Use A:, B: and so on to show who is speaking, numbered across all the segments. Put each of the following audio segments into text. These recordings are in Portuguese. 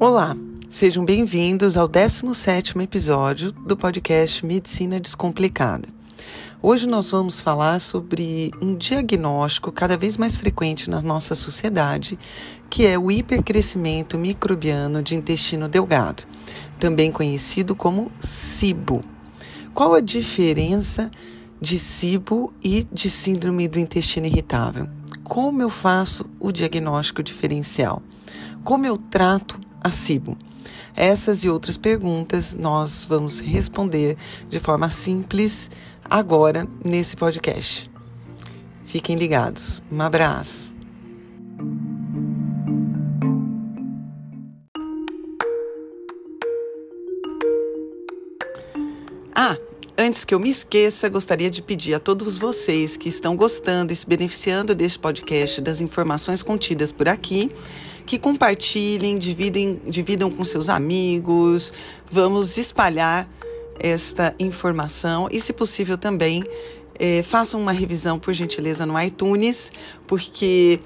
A: Olá, sejam bem-vindos ao 17º episódio do podcast Medicina Descomplicada. Hoje nós vamos falar sobre um diagnóstico cada vez mais frequente na nossa sociedade, que é o hipercrescimento microbiano de intestino delgado, também conhecido como SIBO. Qual a diferença de SIBO e de síndrome do intestino irritável? Como eu faço o diagnóstico diferencial? Como eu trato a SIBO? Essas e outras perguntas nós vamos responder de forma simples agora nesse podcast. Fiquem ligados. Um abraço. Antes que eu me esqueça, gostaria de pedir a todos vocês que estão gostando e se beneficiando deste podcast, das informações contidas por aqui, que compartilhem, dividem, dividam com seus amigos. Vamos espalhar esta informação e, se possível, também é, façam uma revisão, por gentileza, no iTunes, porque,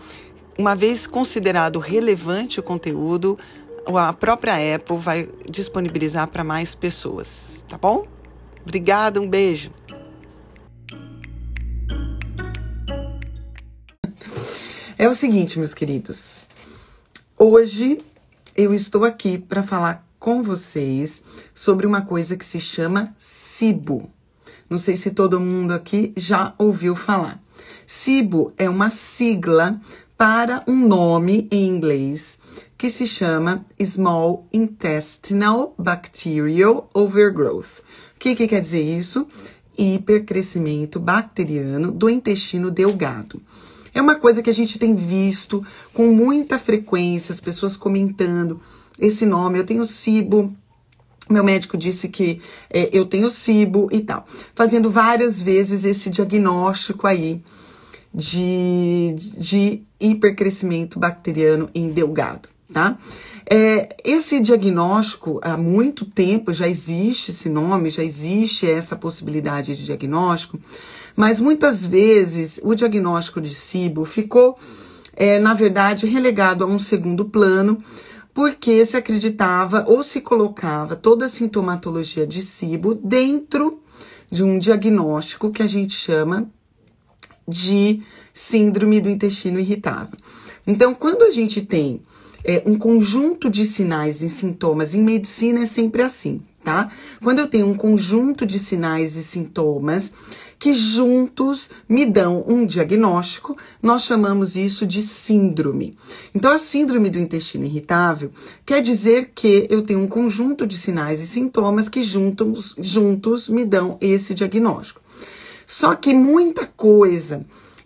A: uma vez considerado relevante o conteúdo, a própria Apple vai disponibilizar para mais pessoas, tá bom? Obrigada, um beijo. É o seguinte, meus queridos. Hoje eu estou aqui para falar com vocês sobre uma coisa que se chama SIBO. Não sei se todo mundo aqui já ouviu falar. SIBO é uma sigla para um nome em inglês que se chama Small Intestinal Bacterial Overgrowth que, que quer dizer isso? Hipercrescimento bacteriano do intestino delgado. É uma coisa que a gente tem visto com muita frequência, as pessoas comentando esse nome. Eu tenho cibo, meu médico disse que é, eu tenho cibo e tal. Fazendo várias vezes esse diagnóstico aí de, de hipercrescimento bacteriano em delgado, tá? É, esse diagnóstico, há muito tempo já existe esse nome, já existe essa possibilidade de diagnóstico, mas muitas vezes o diagnóstico de SIBO ficou, é, na verdade, relegado a um segundo plano, porque se acreditava ou se colocava toda a sintomatologia de SIBO dentro de um diagnóstico que a gente chama de síndrome do intestino irritável. Então, quando a gente tem é, um conjunto de sinais e sintomas. Em medicina é sempre assim, tá? Quando eu tenho um conjunto de sinais e sintomas que juntos me dão um diagnóstico, nós chamamos isso de síndrome. Então, a síndrome do intestino irritável quer dizer que eu tenho um conjunto de sinais e sintomas que juntos, juntos me dão esse diagnóstico. Só que muita coisa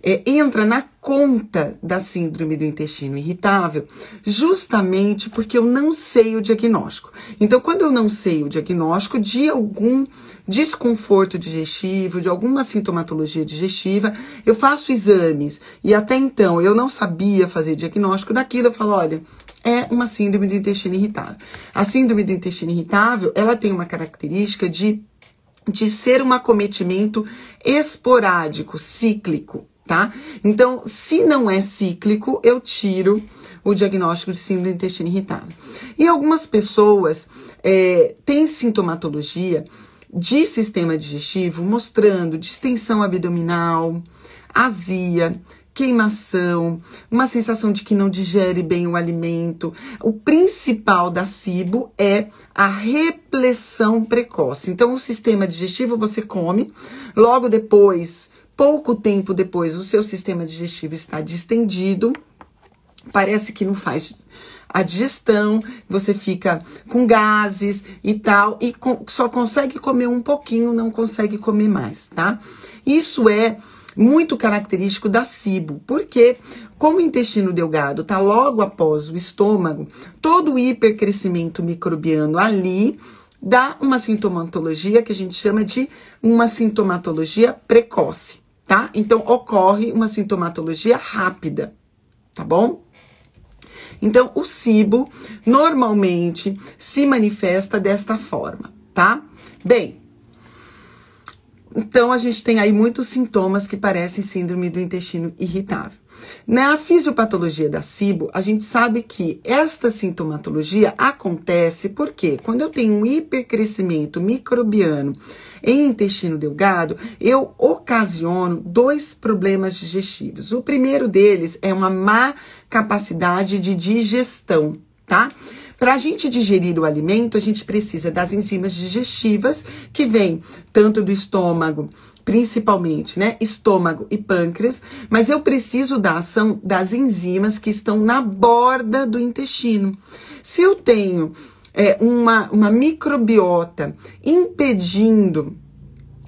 A: é, entra na conta da síndrome do intestino irritável, justamente porque eu não sei o diagnóstico. Então, quando eu não sei o diagnóstico de algum desconforto digestivo, de alguma sintomatologia digestiva, eu faço exames e até então eu não sabia fazer diagnóstico daquilo, eu falo, olha, é uma síndrome do intestino irritável. A síndrome do intestino irritável, ela tem uma característica de de ser um acometimento esporádico, cíclico tá? Então, se não é cíclico, eu tiro o diagnóstico de síndrome do intestino irritável. E algumas pessoas é, têm sintomatologia de sistema digestivo mostrando distensão abdominal, azia, queimação, uma sensação de que não digere bem o alimento. O principal da SIBO é a repressão precoce. Então, o sistema digestivo você come, logo depois Pouco tempo depois, o seu sistema digestivo está distendido, parece que não faz a digestão, você fica com gases e tal, e só consegue comer um pouquinho, não consegue comer mais, tá? Isso é muito característico da SIBO, porque como o intestino delgado está logo após o estômago, todo o hipercrescimento microbiano ali dá uma sintomatologia que a gente chama de uma sintomatologia precoce tá? Então ocorre uma sintomatologia rápida, tá bom? Então o SIBO normalmente se manifesta desta forma, tá? Bem, então a gente tem aí muitos sintomas que parecem síndrome do intestino irritável. Na fisiopatologia da SIBO, a gente sabe que esta sintomatologia acontece porque quando eu tenho um hipercrescimento microbiano em intestino delgado, eu ocasiono dois problemas digestivos. O primeiro deles é uma má capacidade de digestão, tá? Para a gente digerir o alimento, a gente precisa das enzimas digestivas que vêm tanto do estômago, principalmente, né? Estômago e pâncreas, mas eu preciso da ação das enzimas que estão na borda do intestino. Se eu tenho é, uma, uma microbiota impedindo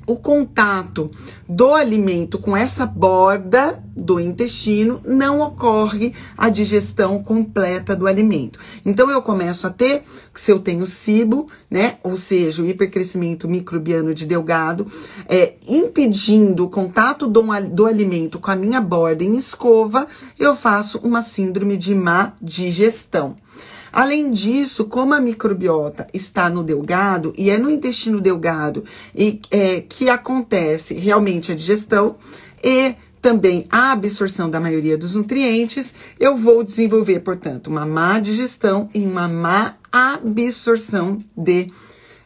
A: o contato do alimento com essa borda do intestino, não ocorre a digestão completa do alimento. Então eu começo a ter, se eu tenho cibo, né, ou seja, o hipercrescimento microbiano de delgado, é, impedindo o contato do, do alimento com a minha borda em escova, eu faço uma síndrome de má digestão. Além disso, como a microbiota está no delgado e é no intestino delgado e é, que acontece realmente a digestão e também a absorção da maioria dos nutrientes, eu vou desenvolver, portanto, uma má digestão e uma má absorção de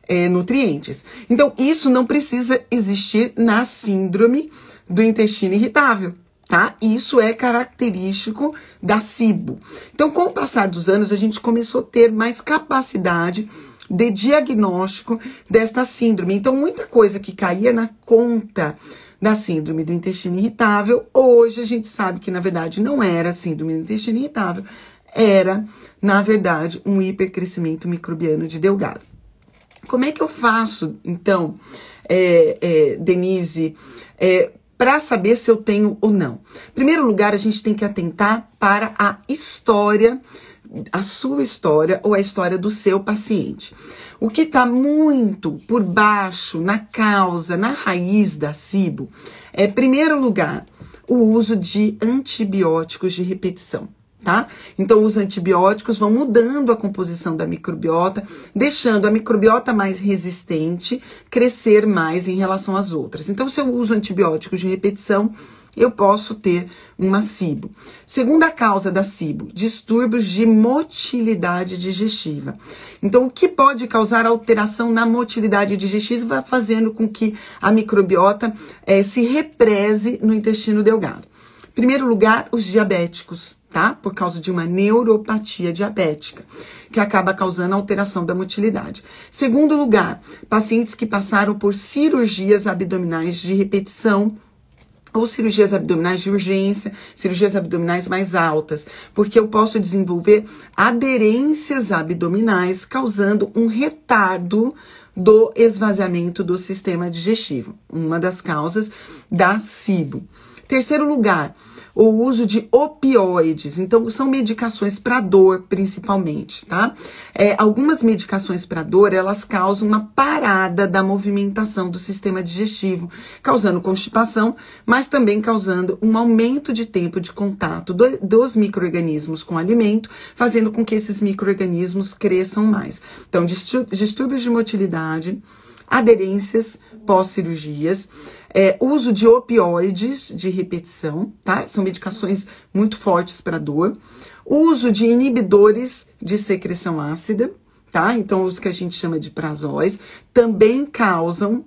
A: é, nutrientes. Então, isso não precisa existir na síndrome do intestino irritável tá? Isso é característico da SIBO. Então, com o passar dos anos, a gente começou a ter mais capacidade de diagnóstico desta síndrome. Então, muita coisa que caía na conta da síndrome do intestino irritável, hoje a gente sabe que na verdade não era síndrome do intestino irritável, era, na verdade, um hipercrescimento microbiano de delgado. Como é que eu faço, então, é, é, Denise, é, para saber se eu tenho ou não. Em primeiro lugar, a gente tem que atentar para a história, a sua história ou a história do seu paciente. O que está muito por baixo, na causa, na raiz da SIBO, é, em primeiro lugar, o uso de antibióticos de repetição tá? Então, os antibióticos vão mudando a composição da microbiota, deixando a microbiota mais resistente, crescer mais em relação às outras. Então, se eu uso antibióticos de repetição, eu posso ter uma SIBO. Segunda causa da SIBO, distúrbios de motilidade digestiva. Então, o que pode causar alteração na motilidade digestiva fazendo com que a microbiota eh, se represe no intestino delgado. Em primeiro lugar, os diabéticos tá? Por causa de uma neuropatia diabética, que acaba causando alteração da motilidade. Segundo lugar, pacientes que passaram por cirurgias abdominais de repetição ou cirurgias abdominais de urgência, cirurgias abdominais mais altas, porque eu posso desenvolver aderências abdominais causando um retardo do esvaziamento do sistema digestivo, uma das causas da SIBO. Terceiro lugar, o uso de opioides. Então, são medicações para dor, principalmente, tá? É, algumas medicações para dor, elas causam uma parada da movimentação do sistema digestivo, causando constipação, mas também causando um aumento de tempo de contato do, dos micro-organismos com o alimento, fazendo com que esses micro-organismos cresçam mais. Então, distúrbios de motilidade, aderências pós-cirurgias, é, uso de opioides de repetição, tá? São medicações muito fortes para dor. Uso de inibidores de secreção ácida, tá? Então, os que a gente chama de prazóis, também causam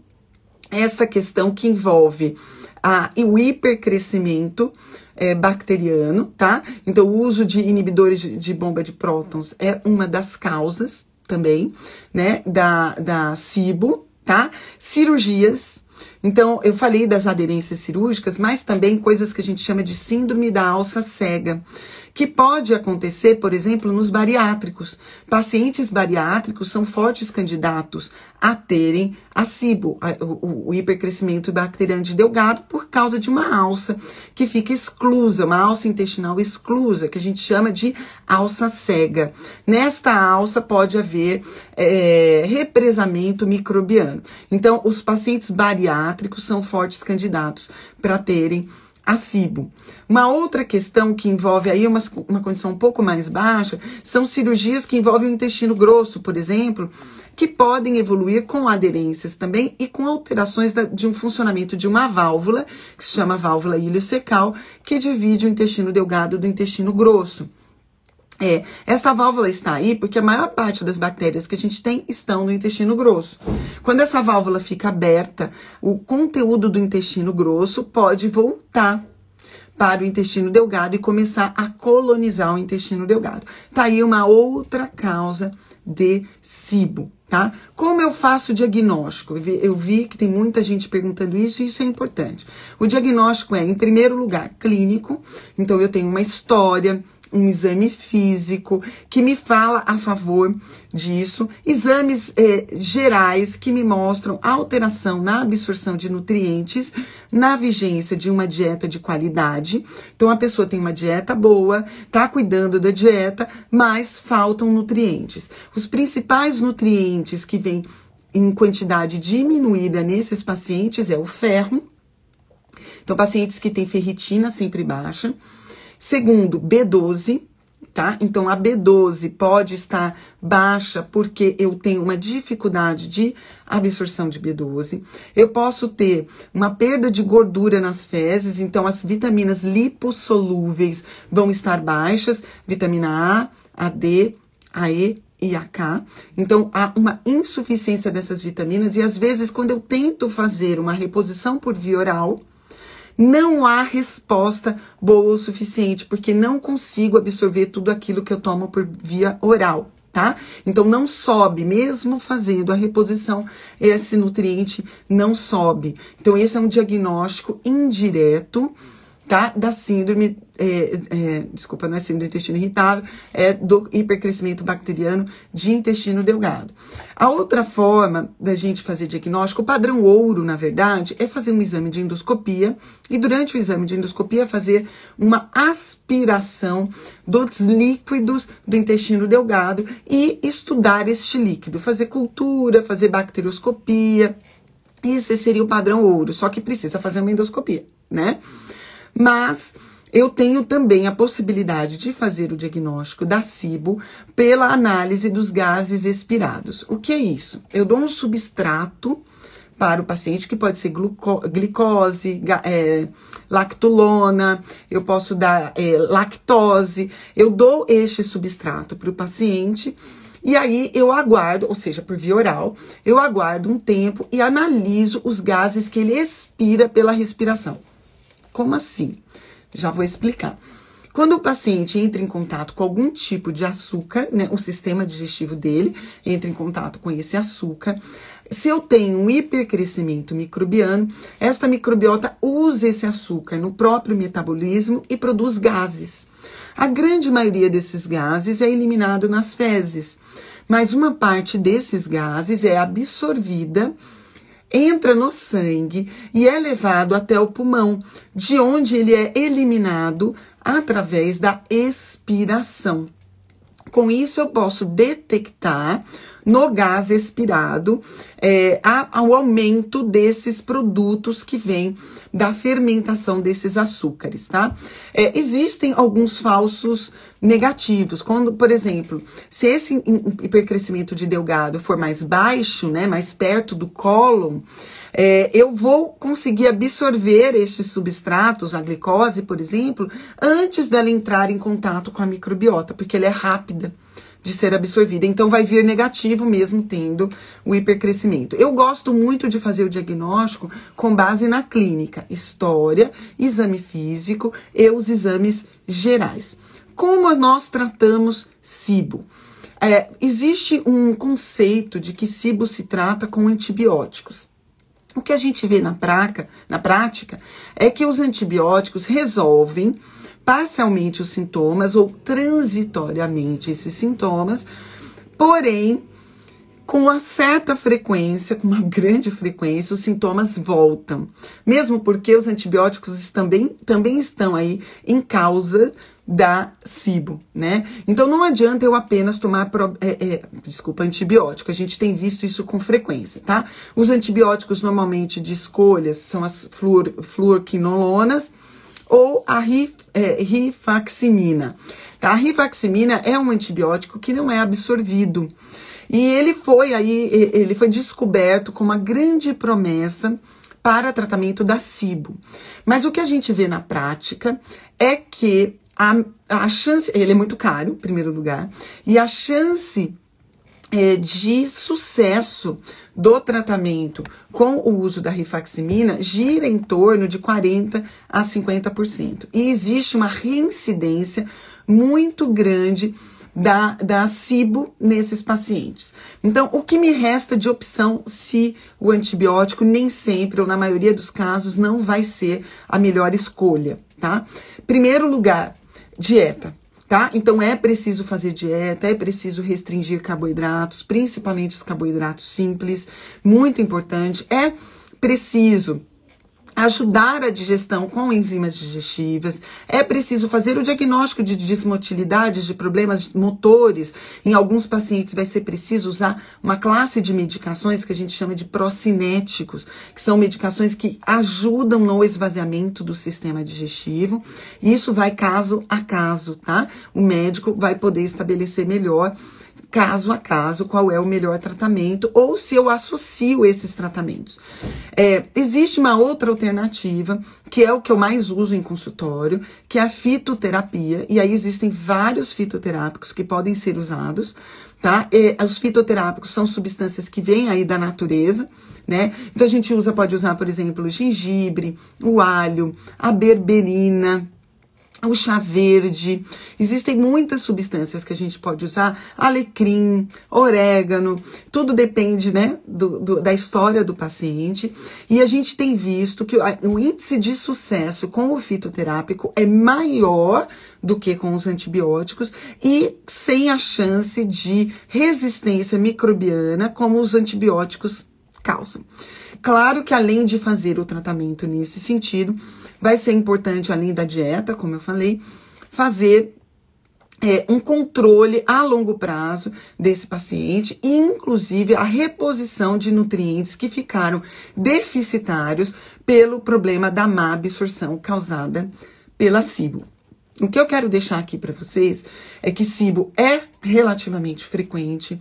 A: essa questão que envolve a, o hipercrescimento é, bacteriano, tá? Então, o uso de inibidores de, de bomba de prótons é uma das causas também, né, da, da SIBO, tá? Cirurgias, então, eu falei das aderências cirúrgicas, mas também coisas que a gente chama de síndrome da alça cega, que pode acontecer, por exemplo, nos bariátricos. Pacientes bariátricos são fortes candidatos a terem a SIBO, o, o hipercrescimento bacteriano de delgado, por causa de uma alça que fica exclusa, uma alça intestinal exclusa, que a gente chama de alça cega. Nesta alça pode haver é, represamento microbiano. Então, os pacientes bariátricos são fortes candidatos para terem a SIBO. Uma outra questão que envolve aí uma, uma condição um pouco mais baixa são cirurgias que envolvem o intestino grosso, por exemplo, que podem evoluir com aderências também e com alterações da, de um funcionamento de uma válvula, que se chama válvula iliocecal, que divide o intestino delgado do intestino grosso. É, essa válvula está aí porque a maior parte das bactérias que a gente tem estão no intestino grosso. Quando essa válvula fica aberta, o conteúdo do intestino grosso pode voltar para o intestino delgado e começar a colonizar o intestino delgado. Tá aí uma outra causa de SIBO, tá? Como eu faço o diagnóstico? Eu vi que tem muita gente perguntando isso e isso é importante. O diagnóstico é, em primeiro lugar, clínico. Então, eu tenho uma história, um exame físico que me fala a favor disso, exames eh, gerais que me mostram alteração na absorção de nutrientes, na vigência de uma dieta de qualidade. Então a pessoa tem uma dieta boa, tá cuidando da dieta, mas faltam nutrientes. Os principais nutrientes que vêm em quantidade diminuída nesses pacientes é o ferro. Então, pacientes que têm ferritina sempre baixa Segundo, B12, tá? Então a B12 pode estar baixa porque eu tenho uma dificuldade de absorção de B12. Eu posso ter uma perda de gordura nas fezes, então as vitaminas lipossolúveis vão estar baixas, vitamina A, a D, a E e a K. Então há uma insuficiência dessas vitaminas e às vezes quando eu tento fazer uma reposição por via oral, não há resposta boa o suficiente, porque não consigo absorver tudo aquilo que eu tomo por via oral. Tá? Então não sobe, mesmo fazendo a reposição, esse nutriente não sobe. Então esse é um diagnóstico indireto, tá? Da síndrome é, é, desculpa, não é síndrome do intestino irritável, é do hipercrescimento bacteriano de intestino delgado. A outra forma da gente fazer diagnóstico, o padrão ouro, na verdade, é fazer um exame de endoscopia e durante o exame de endoscopia fazer uma aspiração dos líquidos do intestino delgado e estudar este líquido, fazer cultura, fazer bacterioscopia. Esse seria o padrão ouro, só que precisa fazer uma endoscopia, né? Mas eu tenho também a possibilidade de fazer o diagnóstico da SIBO pela análise dos gases expirados. O que é isso? Eu dou um substrato para o paciente, que pode ser glicose, é, lactulona, eu posso dar é, lactose. Eu dou este substrato para o paciente e aí eu aguardo, ou seja, por via oral, eu aguardo um tempo e analiso os gases que ele expira pela respiração. Como assim? Já vou explicar. Quando o paciente entra em contato com algum tipo de açúcar, né, o sistema digestivo dele entra em contato com esse açúcar. Se eu tenho um hipercrescimento microbiano, esta microbiota usa esse açúcar no próprio metabolismo e produz gases. A grande maioria desses gases é eliminado nas fezes, mas uma parte desses gases é absorvida entra no sangue e é levado até o pulmão, de onde ele é eliminado através da expiração. Com isso, eu posso detectar no gás expirado é, ao aumento desses produtos que vêm da fermentação desses açúcares, tá? É, existem alguns falsos negativos, quando, por exemplo, se esse hipercrescimento de delgado for mais baixo, né, mais perto do cólon, é, eu vou conseguir absorver estes substratos, a glicose, por exemplo, antes dela entrar em contato com a microbiota, porque ela é rápida de ser absorvida. Então, vai vir negativo mesmo tendo o hipercrescimento. Eu gosto muito de fazer o diagnóstico com base na clínica, história, exame físico e os exames gerais. Como nós tratamos SIBO? É, existe um conceito de que SIBO se trata com antibióticos. O que a gente vê na, praca, na prática é que os antibióticos resolvem parcialmente os sintomas ou transitoriamente esses sintomas, porém, com uma certa frequência, com uma grande frequência, os sintomas voltam. Mesmo porque os antibióticos também, também estão aí em causa da SIBO, né? Então não adianta eu apenas tomar, é, é, desculpa, antibiótico. A gente tem visto isso com frequência, tá? Os antibióticos normalmente de escolhas são as fluor, fluorquinolonas, ou a é, rifaximina. Tá? A rifaximina é um antibiótico que não é absorvido. E ele foi aí, ele foi descoberto com uma grande promessa para tratamento da SIBO. Mas o que a gente vê na prática é que a, a chance, ele é muito caro, em primeiro lugar, e a chance de sucesso do tratamento com o uso da rifaximina gira em torno de 40 a 50%. E existe uma reincidência muito grande da, da SIBO nesses pacientes. Então, o que me resta de opção se o antibiótico nem sempre, ou na maioria dos casos, não vai ser a melhor escolha, tá? Primeiro lugar, dieta. Tá? Então é preciso fazer dieta, é preciso restringir carboidratos, principalmente os carboidratos simples, muito importante. É preciso ajudar a digestão com enzimas digestivas. É preciso fazer o diagnóstico de desmotilidades, de problemas motores. Em alguns pacientes vai ser preciso usar uma classe de medicações que a gente chama de procinéticos, que são medicações que ajudam no esvaziamento do sistema digestivo. Isso vai caso a caso, tá? O médico vai poder estabelecer melhor caso a caso qual é o melhor tratamento ou se eu associo esses tratamentos. É, existe uma outra alternativa, que é o que eu mais uso em consultório, que é a fitoterapia, e aí existem vários fitoterápicos que podem ser usados, tá? E os fitoterápicos são substâncias que vêm aí da natureza, né? Então a gente usa, pode usar, por exemplo, o gengibre, o alho, a berberina, o chá verde. Existem muitas substâncias que a gente pode usar, alecrim, orégano, tudo depende, né, do, do, da história do paciente. E a gente tem visto que o índice de sucesso com o fitoterápico é maior do que com os antibióticos e sem a chance de resistência microbiana como os antibióticos causam. Claro que além de fazer o tratamento nesse sentido, vai ser importante, além da dieta, como eu falei, fazer é, um controle a longo prazo desse paciente, inclusive a reposição de nutrientes que ficaram deficitários pelo problema da má absorção causada pela SIBO. O que eu quero deixar aqui para vocês é que SIBO é relativamente frequente,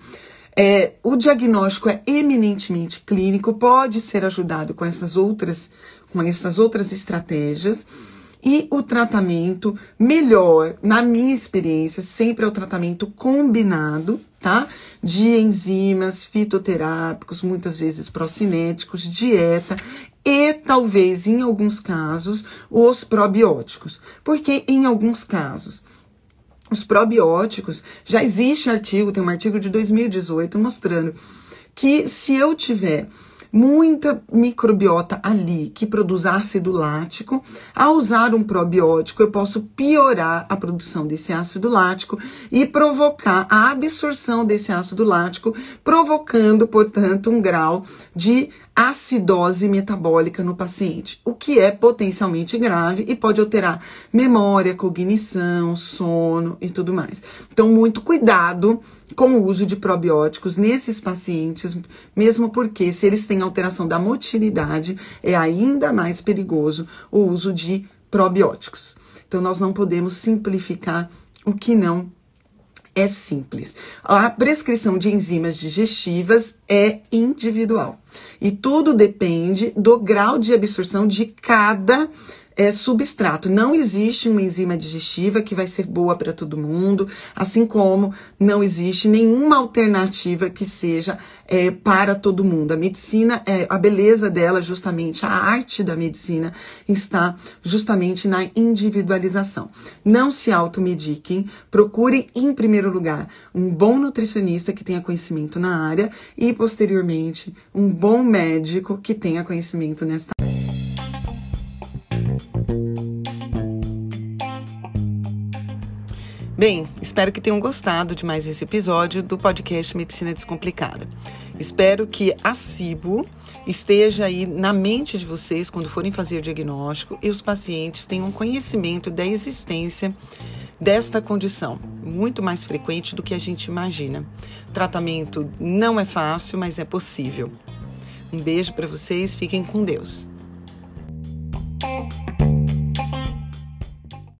A: é, o diagnóstico é eminentemente clínico, pode ser ajudado com essas outras, com essas outras estratégias. E o tratamento melhor, na minha experiência, sempre é o tratamento combinado, tá? De enzimas, fitoterápicos, muitas vezes procinéticos, dieta e talvez, em alguns casos, os probióticos. Porque em alguns casos, os probióticos, já existe artigo, tem um artigo de 2018 mostrando que se eu tiver muita microbiota ali que produz ácido lático. Ao usar um probiótico, eu posso piorar a produção desse ácido lático e provocar a absorção desse ácido lático, provocando, portanto, um grau de acidose metabólica no paciente, o que é potencialmente grave e pode alterar memória, cognição, sono e tudo mais. Então, muito cuidado com o uso de probióticos nesses pacientes, mesmo porque se eles têm alteração da motilidade, é ainda mais perigoso o uso de probióticos. Então, nós não podemos simplificar o que não é simples. A prescrição de enzimas digestivas é individual e tudo depende do grau de absorção de cada é, substrato. Não existe uma enzima digestiva que vai ser boa para todo mundo, assim como não existe nenhuma alternativa que seja é, para todo mundo. A medicina, é, a beleza dela, justamente, a arte da medicina está justamente na individualização. Não se automediquem, procurem, em primeiro lugar, um bom nutricionista que tenha conhecimento na área e, posteriormente, um bom médico que tenha conhecimento nesta Bem, espero que tenham gostado de mais esse episódio do podcast Medicina Descomplicada. Espero que a CIBO esteja aí na mente de vocês quando forem fazer o diagnóstico e os pacientes tenham conhecimento da existência desta condição, muito mais frequente do que a gente imagina. Tratamento não é fácil, mas é possível. Um beijo para vocês, fiquem com Deus.